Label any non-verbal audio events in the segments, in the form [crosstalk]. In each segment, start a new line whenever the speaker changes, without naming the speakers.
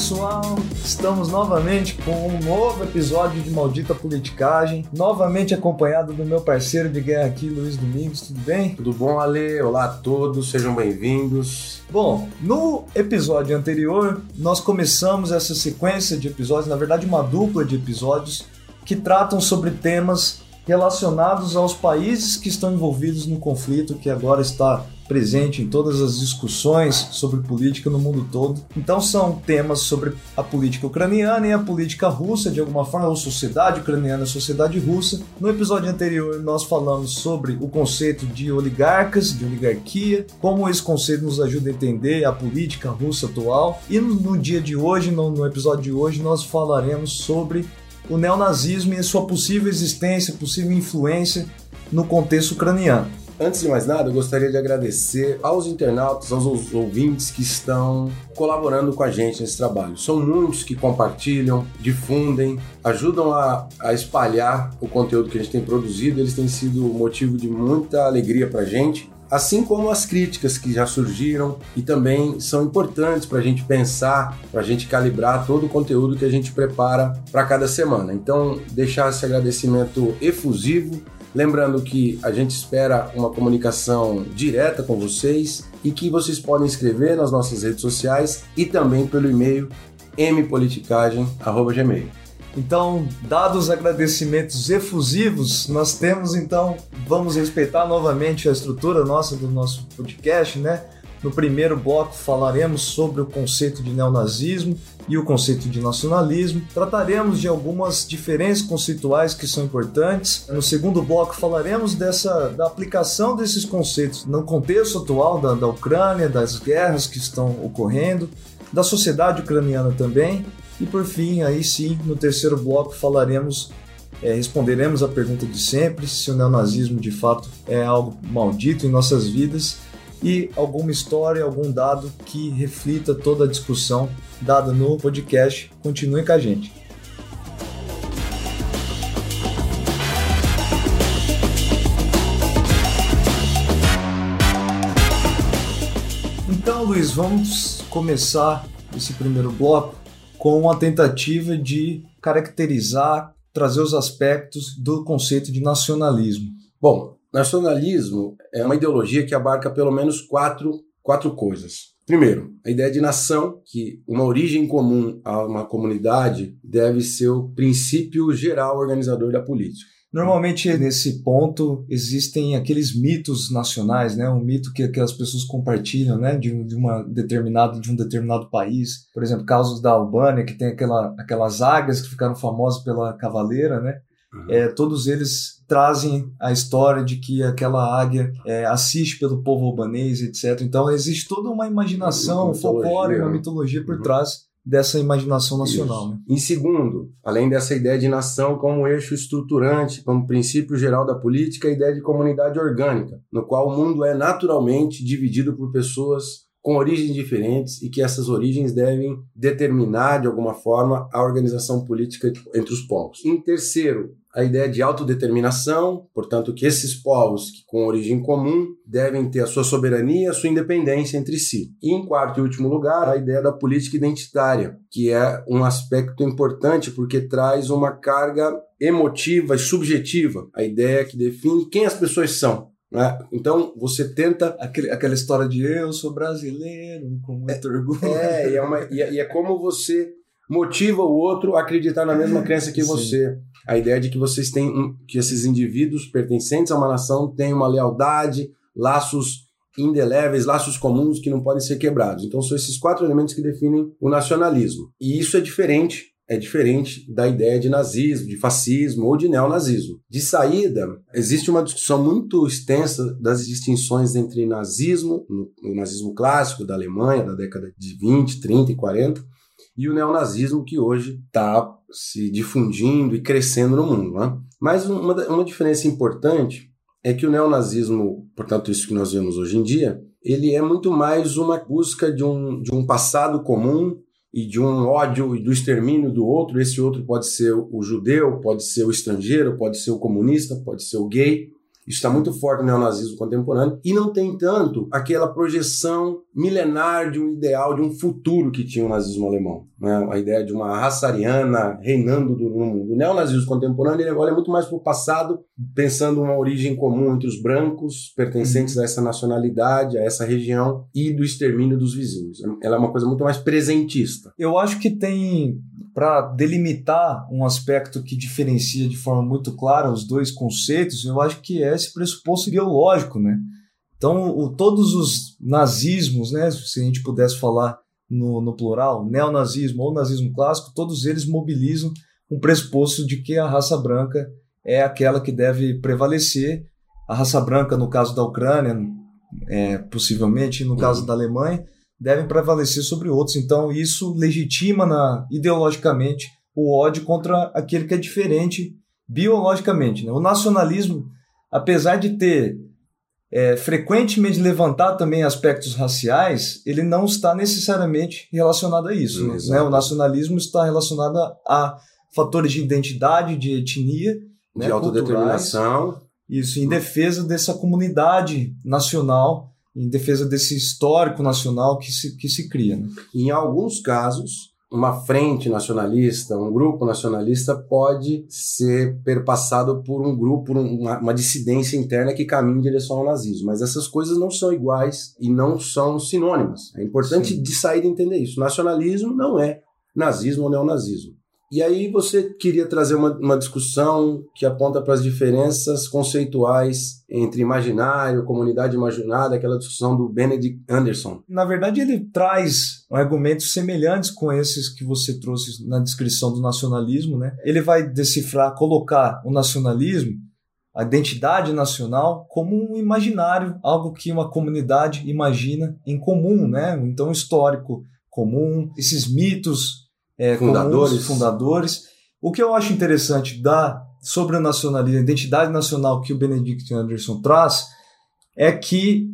pessoal, estamos novamente com um novo episódio de Maldita Politicagem, novamente acompanhado do meu parceiro de guerra aqui, Luiz Domingos, tudo bem?
Tudo bom, Ale? Olá a todos, sejam bem-vindos.
Bom, no episódio anterior, nós começamos essa sequência de episódios, na verdade uma dupla de episódios, que tratam sobre temas relacionados aos países que estão envolvidos no conflito que agora está presente em todas as discussões sobre política no mundo todo. Então são temas sobre a política ucraniana e a política russa, de alguma forma, ou sociedade ucraniana e sociedade russa. No episódio anterior nós falamos sobre o conceito de oligarcas, de oligarquia, como esse conceito nos ajuda a entender a política russa atual. E no dia de hoje, no, no episódio de hoje, nós falaremos sobre o neonazismo e sua possível existência, possível influência no contexto ucraniano.
Antes de mais nada, eu gostaria de agradecer aos internautas, aos ouvintes que estão colaborando com a gente nesse trabalho. São muitos que compartilham, difundem, ajudam a, a espalhar o conteúdo que a gente tem produzido. Eles têm sido motivo de muita alegria para a gente assim como as críticas que já surgiram e também são importantes para a gente pensar, para a gente calibrar todo o conteúdo que a gente prepara para cada semana. Então, deixar esse agradecimento efusivo Lembrando que a gente espera uma comunicação direta com vocês e que vocês podem escrever nas nossas redes sociais e também pelo e-mail mpoliticagem@gmail.
Então, dados os agradecimentos efusivos, nós temos então, vamos respeitar novamente a estrutura nossa do nosso podcast, né? No primeiro bloco falaremos sobre o conceito de neonazismo e o conceito de nacionalismo. Trataremos de algumas diferenças conceituais que são importantes. No segundo bloco falaremos dessa da aplicação desses conceitos no contexto atual da, da Ucrânia, das guerras que estão ocorrendo, da sociedade ucraniana também. E por fim, aí sim, no terceiro bloco falaremos é, responderemos a pergunta de sempre: se o neonazismo de fato é algo maldito em nossas vidas e alguma história, algum dado que reflita toda a discussão dada no podcast. Continue com a gente. Então, Luiz, vamos começar esse primeiro bloco com uma tentativa de caracterizar, trazer os aspectos do conceito de nacionalismo.
Bom, Nacionalismo é uma ideologia que abarca pelo menos quatro, quatro coisas. Primeiro, a ideia de nação, que uma origem comum a uma comunidade deve ser o princípio geral organizador da política.
Normalmente nesse ponto existem aqueles mitos nacionais, né? Um mito que, que as pessoas compartilham, né? De, de uma determinado de um determinado país, por exemplo, casos da Albânia que tem aquela, aquelas águias que ficaram famosas pela cavaleira, né? Uhum. É, todos eles trazem a história de que aquela águia é, assiste pelo povo albanês, etc. Então existe toda uma imaginação, um folclore, uma mitologia por uhum. trás dessa imaginação nacional. Né?
Em segundo, além dessa ideia de nação como eixo estruturante, como princípio geral da política, a ideia de comunidade orgânica, no qual o mundo é naturalmente dividido por pessoas com origens diferentes e que essas origens devem determinar, de alguma forma, a organização política entre os povos. Em terceiro, a ideia de autodeterminação, portanto, que esses povos que com origem comum devem ter a sua soberania, a sua independência entre si. E em quarto e último lugar, a ideia da política identitária, que é um aspecto importante porque traz uma carga emotiva e subjetiva, a ideia que define quem as pessoas são. Né? Então você tenta.
Aquele, aquela história de eu sou brasileiro, com muito
é,
orgulho.
É, e é, uma, e, é, e é como você motiva o outro a acreditar na mesma crença que você. A ideia de que vocês têm um, que esses indivíduos pertencentes a uma nação têm uma lealdade, laços indeléveis, laços comuns que não podem ser quebrados. Então são esses quatro elementos que definem o nacionalismo. E isso é diferente é diferente da ideia de nazismo, de fascismo ou de neonazismo. De saída, existe uma discussão muito extensa das distinções entre nazismo, o nazismo clássico da Alemanha, da década de 20, 30 e 40, e o neonazismo que hoje está se difundindo e crescendo no mundo. Né? Mas uma, uma diferença importante é que o neonazismo, portanto, isso que nós vemos hoje em dia, ele é muito mais uma busca de um, de um passado comum e de um ódio e do extermínio do outro. Esse outro pode ser o judeu, pode ser o estrangeiro, pode ser o comunista, pode ser o gay. Isso está muito forte no neonazismo contemporâneo e não tem tanto aquela projeção milenar de um ideal, de um futuro que tinha o nazismo alemão. Né? A ideia de uma raça ariana reinando no mundo. O neonazismo contemporâneo ele olha muito mais para o passado, pensando uma origem comum entre os brancos, pertencentes a essa nacionalidade, a essa região, e do extermínio dos vizinhos. Ela é uma coisa muito mais presentista.
Eu acho que tem para delimitar um aspecto que diferencia de forma muito clara os dois conceitos, eu acho que é esse pressuposto biológico, né? Então, o, todos os nazismos, né, se a gente pudesse falar no, no plural, neonazismo ou nazismo clássico, todos eles mobilizam um pressuposto de que a raça branca é aquela que deve prevalecer. A raça branca, no caso da Ucrânia, é, possivelmente, no caso da Alemanha, devem prevalecer sobre outros. Então, isso legitima na, ideologicamente o ódio contra aquele que é diferente biologicamente. Né? O nacionalismo, apesar de ter é, frequentemente levantar também aspectos raciais, ele não está necessariamente relacionado a isso. Né? O nacionalismo está relacionado a, fatores de identidade, de etnia,
de né? autodeterminação.
Isso, em defesa dessa comunidade nacional em defesa desse histórico nacional que se, que se cria. Né?
Em alguns casos, uma frente nacionalista, um grupo nacionalista pode ser perpassado por um grupo, por uma, uma, dissidência interna que caminha em direção ao nazismo. Mas essas coisas não são iguais e não são sinônimas. É importante Sim. de sair de entender isso. Nacionalismo não é nazismo ou neonazismo. E aí você queria trazer uma, uma discussão que aponta para as diferenças conceituais entre imaginário, comunidade imaginada, aquela discussão do Benedict Anderson.
Na verdade, ele traz argumentos semelhantes com esses que você trouxe na descrição do nacionalismo. Né? Ele vai decifrar, colocar o nacionalismo, a identidade nacional, como um imaginário, algo que uma comunidade imagina em comum, né? então histórico comum, esses mitos é, fundadores. Comuns, fundadores. O que eu acho interessante da sobre o nacionalismo, a identidade nacional que o Benedict Anderson traz, é que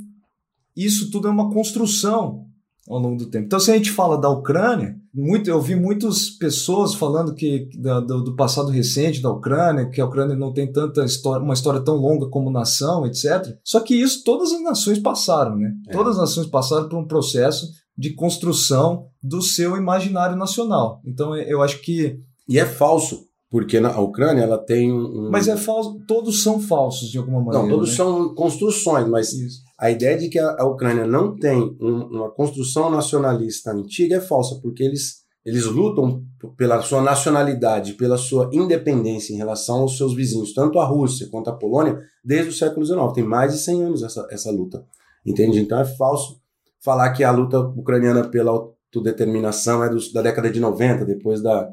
isso tudo é uma construção ao longo do tempo. Então, se a gente fala da Ucrânia, muito, eu vi muitas pessoas falando que da, do, do, passado recente da Ucrânia, que a Ucrânia não tem tanta história, uma história tão longa como nação, etc. Só que isso todas as nações passaram, né? É. Todas as nações passaram por um processo de construção do seu imaginário nacional. Então eu acho que.
E é falso, porque na Ucrânia ela tem um.
Mas é falso, todos são falsos de alguma maneira.
Não, todos né? são construções, mas Isso. a ideia de que a, Ucrânia não tem um, uma construção nacionalista antiga é falsa, porque eles. Eles lutam pela sua nacionalidade, pela sua independência em relação aos seus vizinhos, tanto a Rússia quanto a Polônia, desde o século XIX. Tem mais de 100 anos essa, essa luta. Entende? Então é falso falar que a luta ucraniana pela autodeterminação é da década de 90, depois da,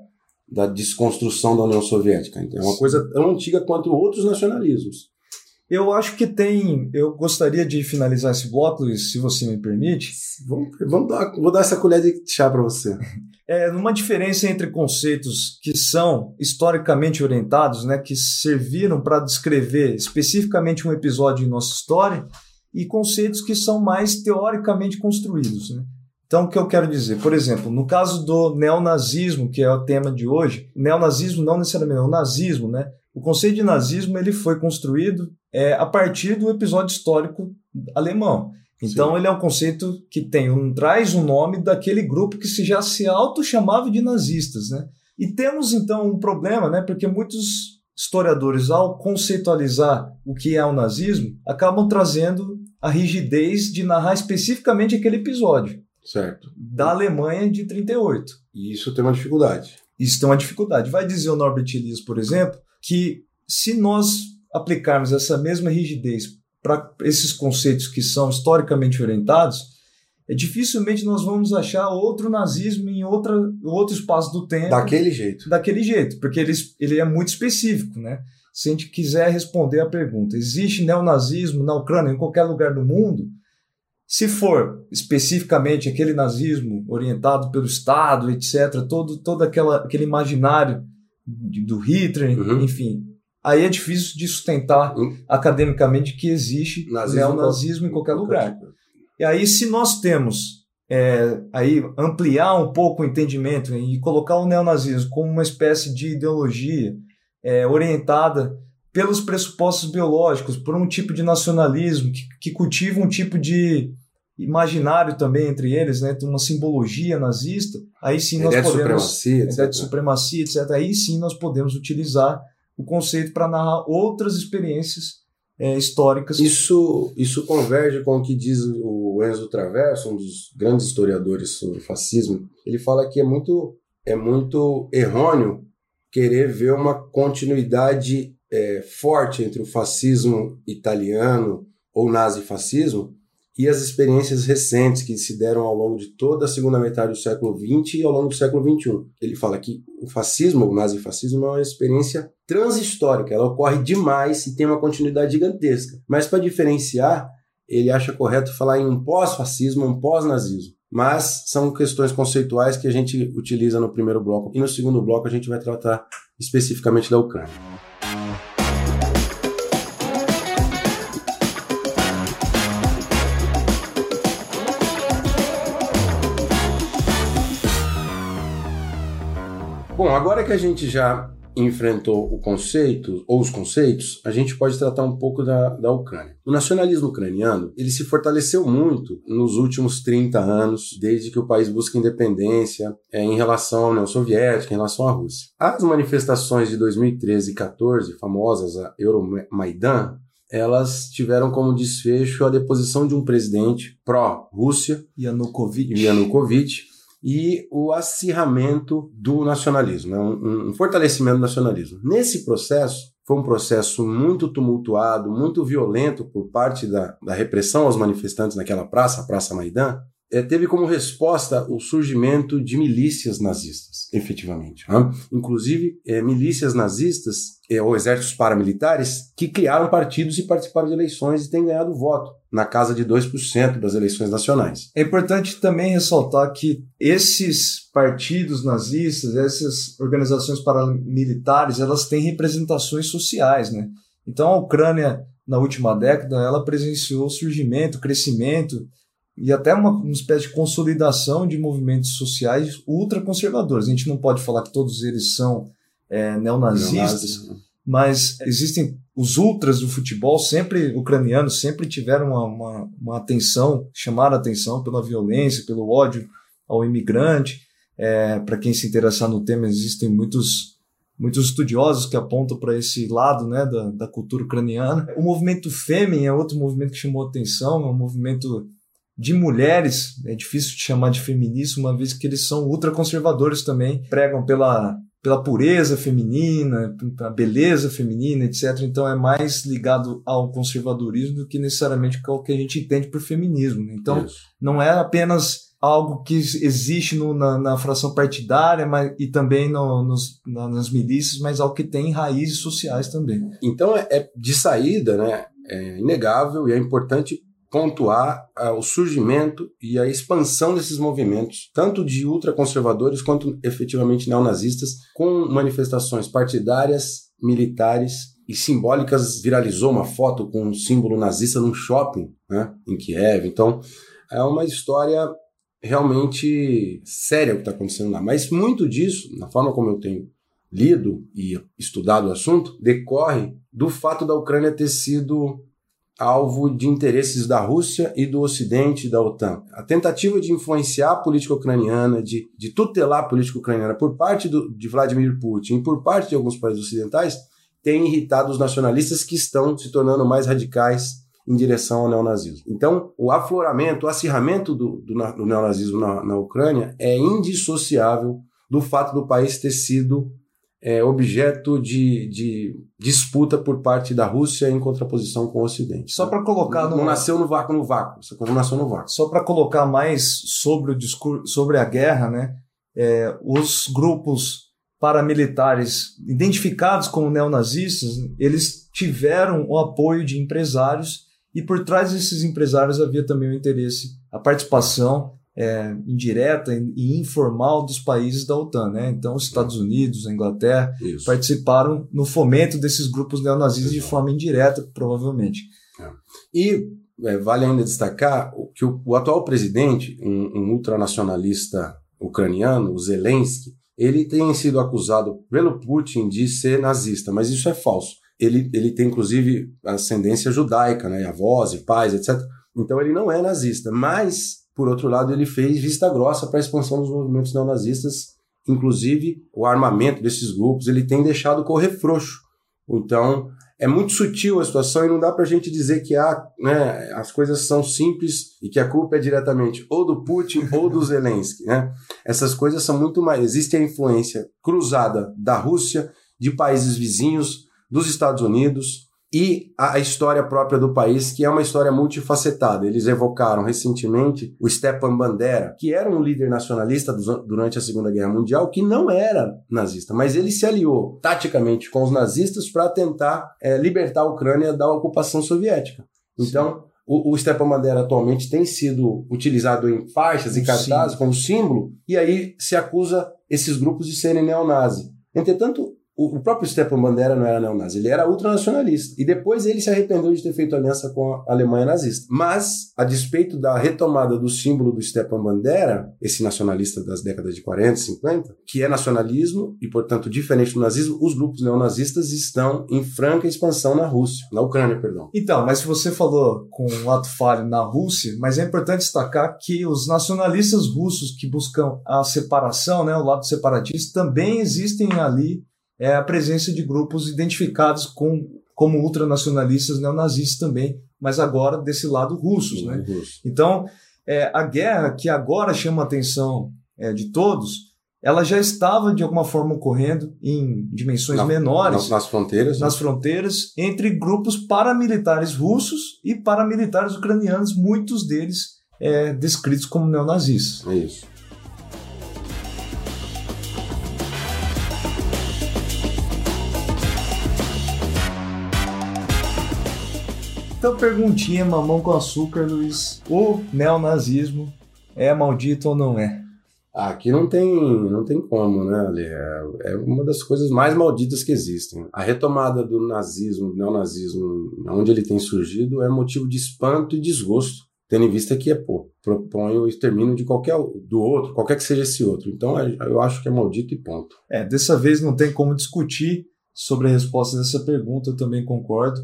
da desconstrução da União Soviética. Então, é uma coisa tão antiga quanto outros nacionalismos.
Eu acho que tem. Eu gostaria de finalizar esse bloco, se você me permite.
Vamos, vamos dar, vou dar essa colher de chá para você. [laughs]
É numa diferença entre conceitos que são historicamente orientados, né, que serviram para descrever especificamente um episódio em nossa história, e conceitos que são mais teoricamente construídos. Né? Então, o que eu quero dizer? Por exemplo, no caso do neonazismo, que é o tema de hoje, neonazismo não necessariamente é o nazismo, né? O conceito de nazismo ele foi construído é, a partir do episódio histórico alemão. Então, Sim. ele é um conceito que tem um, traz o um nome daquele grupo que se já se auto-chamava de nazistas, né? E temos, então, um problema, né? Porque muitos historiadores, ao conceitualizar o que é o nazismo, acabam trazendo a rigidez de narrar especificamente aquele episódio.
Certo.
Da Alemanha de 38.
E isso tem uma dificuldade.
Isso tem uma dificuldade. Vai dizer o Norbert Elias, por exemplo, que se nós aplicarmos essa mesma rigidez para esses conceitos que são historicamente orientados, é, dificilmente nós vamos achar outro nazismo em outra, outro espaço do tempo.
Daquele jeito.
Daquele jeito, porque ele, ele é muito específico, né? Se a gente quiser responder a pergunta, existe neonazismo na Ucrânia, em qualquer lugar do mundo? Se for especificamente aquele nazismo orientado pelo Estado, etc., todo, todo aquela, aquele imaginário do Hitler, uhum. enfim, aí é difícil de sustentar uhum. academicamente que existe nazismo neonazismo em qualquer lugar. E aí, se nós temos é, aí ampliar um pouco o entendimento e colocar o neonazismo como uma espécie de ideologia é, orientada pelos pressupostos biológicos, por um tipo de nacionalismo que, que cultiva um tipo de imaginário também entre eles, né, uma simbologia nazista, aí sim nós
ideia
podemos...
De supremacia,
ideia de supremacia, etc. Aí sim nós podemos utilizar o conceito para narrar outras experiências é, históricas.
Isso, isso converge com o que diz o Enzo Traverso, um dos grandes historiadores sobre fascismo. Ele fala que é muito, é muito errôneo querer ver uma continuidade é, forte entre o fascismo italiano ou nazifascismo e as experiências recentes que se deram ao longo de toda a segunda metade do século XX e ao longo do século XXI. Ele fala que o fascismo, o nazifascismo, é uma experiência transhistórica, ela ocorre demais e tem uma continuidade gigantesca. Mas para diferenciar, ele acha correto falar em um pós-fascismo, um pós-nazismo. Mas são questões conceituais que a gente utiliza no primeiro bloco. E no segundo bloco a gente vai tratar especificamente da Ucrânia. Bom, agora que a gente já enfrentou o conceito, ou os conceitos, a gente pode tratar um pouco da, da Ucrânia. O nacionalismo ucraniano, ele se fortaleceu muito nos últimos 30 anos, desde que o país busca independência é, em relação à União Soviética, em relação à Rússia. As manifestações de 2013 e 14, famosas, a Euromaidan, elas tiveram como desfecho a deposição de um presidente pró-Rússia,
Yanukovych,
Yanukovych e o acirramento do nacionalismo, né? um, um fortalecimento do nacionalismo. Nesse processo, foi um processo muito tumultuado, muito violento por parte da, da repressão aos manifestantes naquela praça, a Praça Maidan, teve como resposta o surgimento de milícias nazistas, efetivamente. Né? Inclusive, é, milícias nazistas é, ou exércitos paramilitares que criaram partidos e participaram de eleições e têm ganhado voto na casa de 2% das eleições nacionais.
É importante também ressaltar que esses partidos nazistas, essas organizações paramilitares, elas têm representações sociais, né? Então a Ucrânia, na última década, ela presenciou surgimento, crescimento e até uma, uma espécie de consolidação de movimentos sociais ultraconservadores. A gente não pode falar que todos eles são é, neonazistas, né? mas existem os ultras do futebol, sempre ucranianos, sempre tiveram uma, uma, uma atenção, chamaram a atenção pela violência, pelo ódio ao imigrante. É, Para quem se interessar no tema, existem muitos muitos estudiosos que apontam para esse lado né, da, da cultura ucraniana. O movimento Fêmen é outro movimento que chamou atenção, é um movimento de mulheres, é difícil de chamar de feminista, uma vez que eles são ultraconservadores também, pregam pela, pela pureza feminina, pela beleza feminina, etc. Então é mais ligado ao conservadorismo do que necessariamente ao que a gente entende por feminismo. Né? Então Isso. não é apenas algo que existe no, na, na, fração partidária mas, e também no, nos, na, nas milícias, mas algo que tem raízes sociais também.
Então é, é de saída, né? É inegável e é importante pontuar uh, o surgimento e a expansão desses movimentos, tanto de ultraconservadores quanto efetivamente neonazistas, com manifestações partidárias, militares e simbólicas. Viralizou uma foto com um símbolo nazista num shopping né, em Kiev. Então, é uma história realmente séria o que está acontecendo lá. Mas muito disso, na forma como eu tenho lido e estudado o assunto, decorre do fato da Ucrânia ter sido alvo de interesses da Rússia e do Ocidente da OTAN. A tentativa de influenciar a política ucraniana, de, de tutelar a política ucraniana por parte do, de Vladimir Putin e por parte de alguns países ocidentais tem irritado os nacionalistas que estão se tornando mais radicais em direção ao neonazismo. Então, o afloramento, o acirramento do, do, do neonazismo na, na Ucrânia é indissociável do fato do país ter sido é, objeto de, de, disputa por parte da Rússia em contraposição com o Ocidente.
Só para colocar.
Não, não nasceu no vácuo, no vácuo. Essa coisa nasceu no vácuo.
Só para colocar mais sobre o discurso, sobre a guerra, né? É, os grupos paramilitares identificados como neonazistas, eles tiveram o apoio de empresários e por trás desses empresários havia também o interesse, a participação é, indireta e informal dos países da OTAN. Né? Então, os Estados Unidos, a Inglaterra Isso. participaram no fomento desses grupos neonazistas Exato. de forma indireta, provavelmente.
É. E é, vale ainda destacar que o, o atual presidente, um, um, ultranacionalista ucraniano, o Zelensky, ele tem sido acusado pelo Putin de ser nazista, mas isso é falso. ele, ele tem inclusive ascendência judaica, né? Avós e pais, etc. Então ele não é nazista, mas, por outro lado, ele fez vista grossa para a expansão dos movimentos neonazistas, inclusive o armamento desses grupos, ele tem deixado correr frouxo. Então, é muito sutil a situação e não dá para a gente dizer que há, né, as coisas são simples e que a culpa é diretamente ou do Putin [laughs] ou do Zelensky. Né? Essas coisas são muito mais. Existe a influência cruzada da Rússia, de países vizinhos, dos Estados Unidos, e a história própria do país, que é uma história multifacetada. Eles evocaram recentemente o Stepan Bandera, que era um líder nacionalista durante a Segunda Guerra Mundial, que não era nazista, mas ele se aliou taticamente com os nazistas para tentar é, libertar a Ucrânia da ocupação soviética. Então, o, o Stepan Bandera atualmente tem sido utilizado em faixas e cartazes como símbolo, e aí se acusa esses grupos de serem neonazis. Entretanto, o, próprio Stepan Bandera não era neonazi, ele era ultranacionalista. E depois ele se arrependeu de ter feito aliança com a Alemanha nazista. Mas, a despeito da retomada do símbolo do Stepan Bandera, esse nacionalista das décadas de 40 e 50, que é nacionalismo e, portanto, diferente do nazismo, os grupos neonazistas estão em franca expansão na Rússia, na Ucrânia, perdão.
Então, mas você falou com um ato falho na Rússia, mas é importante destacar que os nacionalistas russos que buscam a separação, né, o lado separatista, também existem ali é a presença de grupos identificados com, como ultranacionalistas neonazistas também, mas agora desse lado russos. Sim, né? Russo. Então, é, a guerra que agora chama a atenção é, de todos, ela já estava de alguma forma ocorrendo em dimensões Na, menores.
Nas, nas fronteiras.
Né? Nas né? fronteiras, entre grupos paramilitares russos e paramilitares ucranianos, muitos deles é, descritos como neonazistas.
É isso.
Então, perguntinha, mamão com açúcar, Luiz. O neonazismo é maldito ou não é?
Aqui não tem, não tem como, né, Ali? É, é, uma das coisas mais malditas que existem. A retomada do nazismo, do neonazismo, onde ele tem surgido, é motivo de espanto e desgosto, tendo em vista que é, pô, propõe o extermínio de qualquer do outro, qualquer que seja esse outro. Então, é, eu acho que é maldito e ponto.
É, dessa vez não tem como discutir sobre a resposta dessa pergunta, eu também concordo.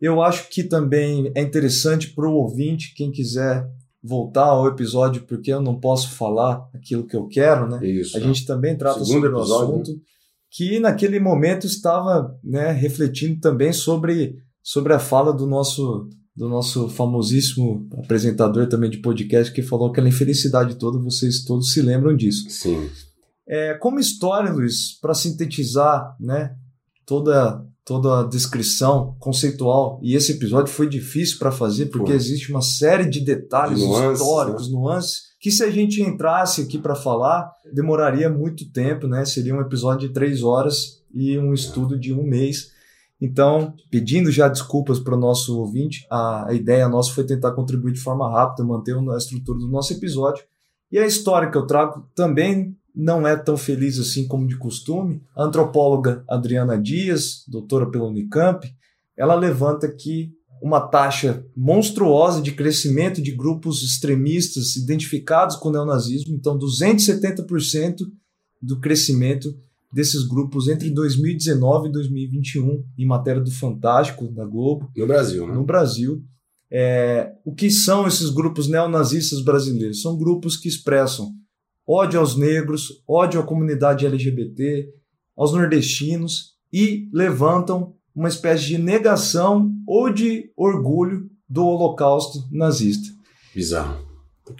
Eu acho que também é interessante para o ouvinte, quem quiser voltar ao episódio, porque eu não posso falar aquilo que eu quero, né?
Isso.
A gente também trata sobre o assunto, né? que naquele momento estava né, refletindo também sobre, sobre a fala do nosso do nosso famosíssimo apresentador também de podcast que falou aquela infelicidade toda, vocês todos se lembram disso.
Sim.
É, como história, Luiz, para sintetizar né, toda toda a descrição conceitual. E esse episódio foi difícil para fazer porque existe uma série de detalhes de nuances, históricos, né? nuances, que se a gente entrasse aqui para falar, demoraria muito tempo, né? Seria um episódio de três horas e um estudo de um mês. Então, pedindo já desculpas para o nosso ouvinte, a, a ideia nossa foi tentar contribuir de forma rápida, manter a estrutura do nosso episódio. E a história que eu trago também não é tão feliz assim como de costume. A antropóloga Adriana Dias, doutora pela Unicamp, ela levanta aqui uma taxa monstruosa de crescimento de grupos extremistas identificados com o neonazismo, então 270% do crescimento desses grupos entre 2019 e 2021, em matéria do Fantástico, da Globo.
No Brasil, né?
No Brasil. É, o que são esses grupos neonazistas brasileiros? São grupos que expressam ódio aos negros, ódio à comunidade LGBT, aos nordestinos e levantam uma espécie de negação ou de orgulho do Holocausto nazista.
Bizarro.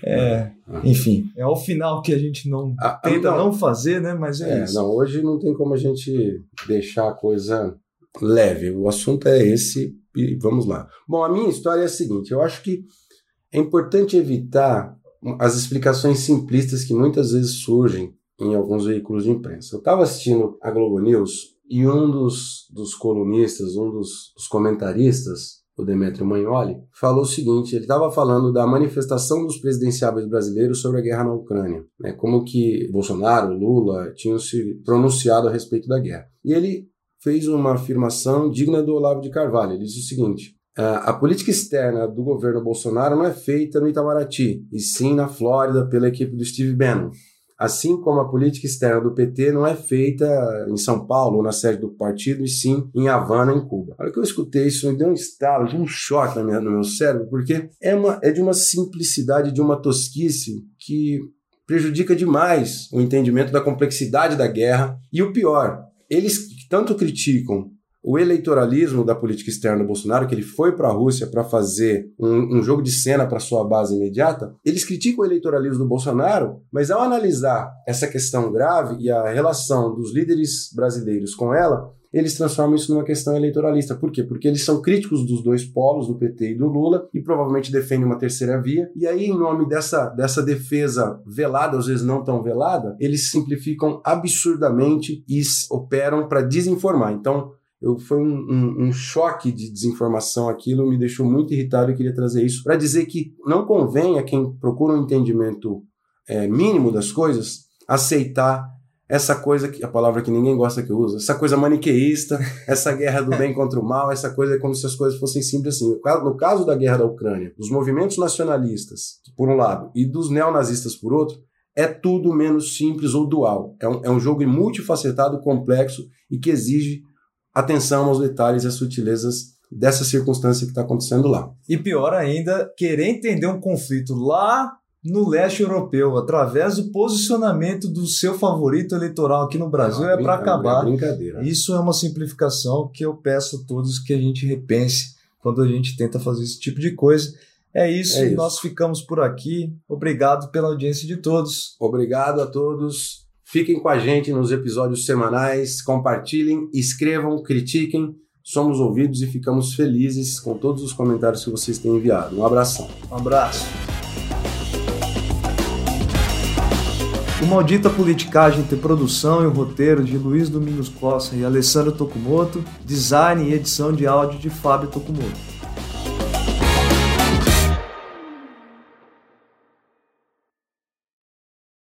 É, enfim, é o final que a gente não ah, ah tenta não, não, fazer, né? Mas é, é, isso.
Não, hoje não tem como a gente deixar a coisa leve. O assunto é esse e vamos lá. Bom, a minha história é a seguinte: eu acho que é importante evitar as explicações simplistas que muitas vezes surgem em alguns veículos de imprensa. Eu estava assistindo a Globo News e um dos, dos colunistas, um dos, dos comentaristas, o Demetrio Magnoli, falou o seguinte: ele estava falando da manifestação dos presidenciáveis brasileiros sobre a guerra na Ucrânia, né, como que Bolsonaro, Lula tinham se pronunciado a respeito da guerra. E ele fez uma afirmação digna do Olavo de Carvalho. Ele disse o seguinte: a política externa do governo Bolsonaro não é feita no Itamaraty, e sim na Flórida pela equipe do Steve Bannon. Assim como a política externa do PT não é feita em São Paulo, ou na sede do partido, e sim em Havana, em Cuba. A hora que eu escutei isso, me deu um estalo, de um choque no meu cérebro, porque é, uma, é de uma simplicidade, de uma tosquice que prejudica demais o entendimento da complexidade da guerra. E o pior, eles tanto criticam o eleitoralismo da política externa do Bolsonaro, que ele foi para a Rússia para fazer um, um, jogo de cena para sua base imediata, eles criticam o eleitoralismo do Bolsonaro, mas ao analisar essa questão grave e a relação dos líderes brasileiros com ela, eles transformam isso numa questão eleitoralista. Por quê? Porque eles são críticos dos dois polos, do PT e do Lula, e provavelmente defendem uma terceira via. E aí, em nome dessa, dessa defesa velada, às vezes não tão velada, eles simplificam absurdamente e operam para desinformar. Então, eu, foi um, um, um, choque de desinformação aquilo, me deixou muito irritado e queria trazer isso para dizer que não convém a quem procura um entendimento é, mínimo das coisas aceitar essa coisa, que a palavra que ninguém gosta que eu uso, essa coisa maniqueísta, [laughs] essa guerra do bem contra o mal, essa coisa como se as coisas fossem simples assim. No caso da guerra da Ucrânia, dos movimentos nacionalistas, por um lado, e dos neonazistas por outro, é tudo menos simples ou dual. É um, é um jogo multifacetado, complexo e que exige atenção aos detalhes e às sutilezas dessa circunstância que está acontecendo lá.
E pior ainda, querer entender um conflito lá no leste europeu, através do posicionamento do seu favorito eleitoral aqui no Brasil, é, é para acabar.
É brincadeira.
Isso é uma simplificação que eu peço a todos que a gente repense quando a gente tenta fazer esse tipo de coisa. É isso, é isso. nós ficamos por aqui. Obrigado pela audiência de todos.
Obrigado a todos. Fiquem com a gente nos episódios semanais, compartilhem, escrevam, critiquem. Somos ouvidos e ficamos felizes com todos os comentários que vocês têm enviado. Um abração.
Um abraço. O Maldita Politicagem tem produção e roteiro de Luiz Domingos Costa e Alessandro Tokumoto, design e edição de áudio de Fábio Tokumoto.